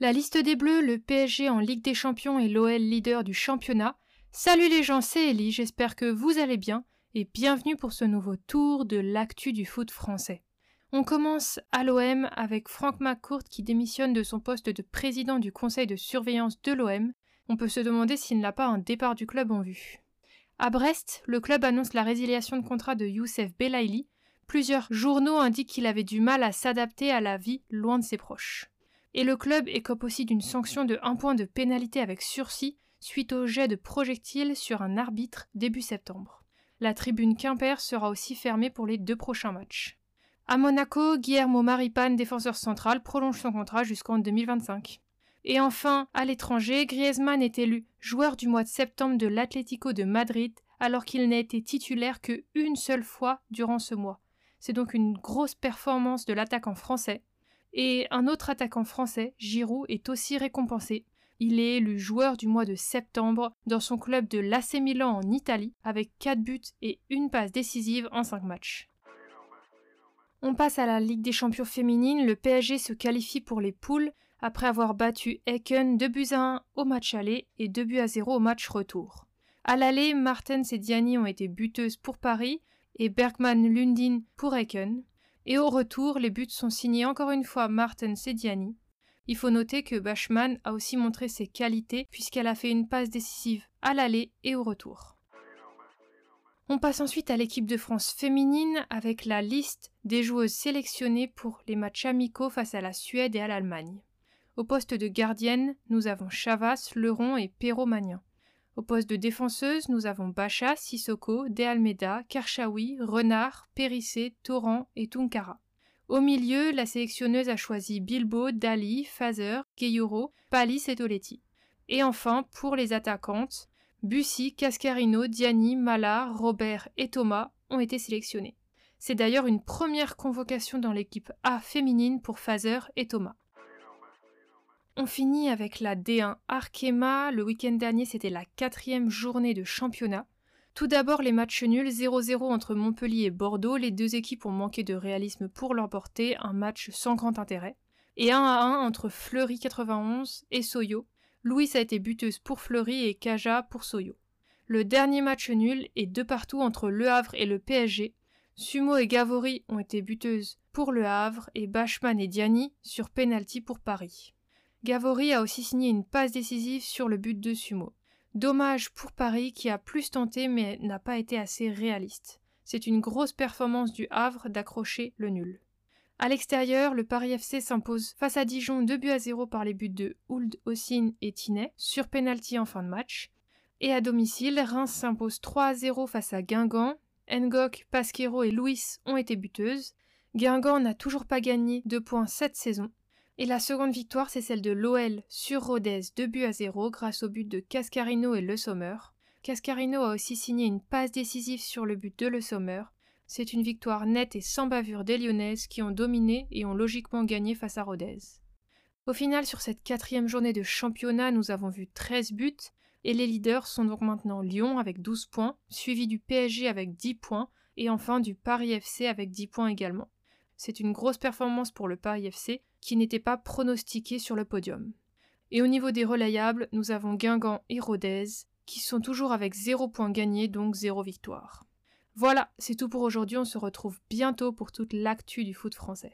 La liste des Bleus, le PSG en Ligue des Champions et l'OL leader du championnat. Salut les gens, c'est Ellie, j'espère que vous allez bien et bienvenue pour ce nouveau tour de l'actu du foot français. On commence à l'OM avec Franck McCourt qui démissionne de son poste de président du conseil de surveillance de l'OM. On peut se demander s'il n'a pas un départ du club en vue. À Brest, le club annonce la résiliation de contrat de Youssef Belaïli. Plusieurs journaux indiquent qu'il avait du mal à s'adapter à la vie loin de ses proches. Et le club écope aussi d'une sanction de 1 point de pénalité avec sursis suite au jet de projectiles sur un arbitre début septembre. La tribune Quimper sera aussi fermée pour les deux prochains matchs. À Monaco, Guillermo Maripane, défenseur central, prolonge son contrat jusqu'en 2025. Et enfin, à l'étranger, Griezmann est élu joueur du mois de septembre de l'Atlético de Madrid alors qu'il n'a été titulaire que une seule fois durant ce mois. C'est donc une grosse performance de l'attaquant français et un autre attaquant français, Giroud, est aussi récompensé. Il est élu joueur du mois de septembre dans son club de l'AC en Italie avec 4 buts et une passe décisive en 5 matchs. On passe à la Ligue des champions féminines, le PSG se qualifie pour les poules après avoir battu Eken 2 buts à 1 au match aller et 2 buts à 0 au match retour. À l'aller, Martens et Diani ont été buteuses pour Paris et Bergman Lundin pour Eken. Et au retour, les buts sont signés encore une fois Martin Sediani. Il faut noter que Bachmann a aussi montré ses qualités puisqu'elle a fait une passe décisive à l'aller et au retour. On passe ensuite à l'équipe de France féminine avec la liste des joueuses sélectionnées pour les matchs amicaux face à la Suède et à l'Allemagne. Au poste de gardienne, nous avons Chavas, Leron et Perrault Magnin. Au poste de défenseuse, nous avons Bacha, Sissoko, De Almeida, Renard, Périssé, Torrent et Tunkara. Au milieu, la sélectionneuse a choisi Bilbo, Dali, Fazer, Gayoro, Palis et Toletti. Et enfin, pour les attaquantes, Bussy, Cascarino, Diani, Mala, Robert et Thomas ont été sélectionnés. C'est d'ailleurs une première convocation dans l'équipe A féminine pour Fazer et Thomas. On finit avec la D1 Arkema. Le week-end dernier, c'était la quatrième journée de championnat. Tout d'abord, les matchs nuls 0-0 entre Montpellier et Bordeaux. Les deux équipes ont manqué de réalisme pour leur porter, un match sans grand intérêt. Et 1 1 entre Fleury 91 et Soyo. Louis a été buteuse pour Fleury et Kaja pour Soyo. Le dernier match nul est deux partout entre Le Havre et le PSG. Sumo et Gavori ont été buteuses pour Le Havre et Bachmann et Diani sur penalty pour Paris. Gavori a aussi signé une passe décisive sur le but de Sumo. Dommage pour Paris qui a plus tenté mais n'a pas été assez réaliste. C'est une grosse performance du Havre d'accrocher le nul. À l'extérieur, le Paris FC s'impose face à Dijon 2 buts à 0 par les buts de Ould, Ossine et Tinet sur penalty en fin de match. Et à domicile, Reims s'impose 3 à 0 face à Guingamp. Ngok, Pasquero et Louis ont été buteuses. Guingamp n'a toujours pas gagné 2 points cette saison. Et la seconde victoire, c'est celle de l'OL sur Rodez, 2 buts à 0 grâce au but de Cascarino et Le Sommer. Cascarino a aussi signé une passe décisive sur le but de Le Sommer. C'est une victoire nette et sans bavure des Lyonnaises qui ont dominé et ont logiquement gagné face à Rodez. Au final, sur cette quatrième journée de championnat, nous avons vu 13 buts, et les leaders sont donc maintenant Lyon avec 12 points, suivi du PSG avec 10 points, et enfin du Paris FC avec 10 points également. C'est une grosse performance pour le Paris FC, qui n'était pas pronostiqué sur le podium. Et au niveau des relayables, nous avons Guingamp et Rodez, qui sont toujours avec 0 points gagnés, donc 0 victoire. Voilà, c'est tout pour aujourd'hui, on se retrouve bientôt pour toute l'actu du foot français.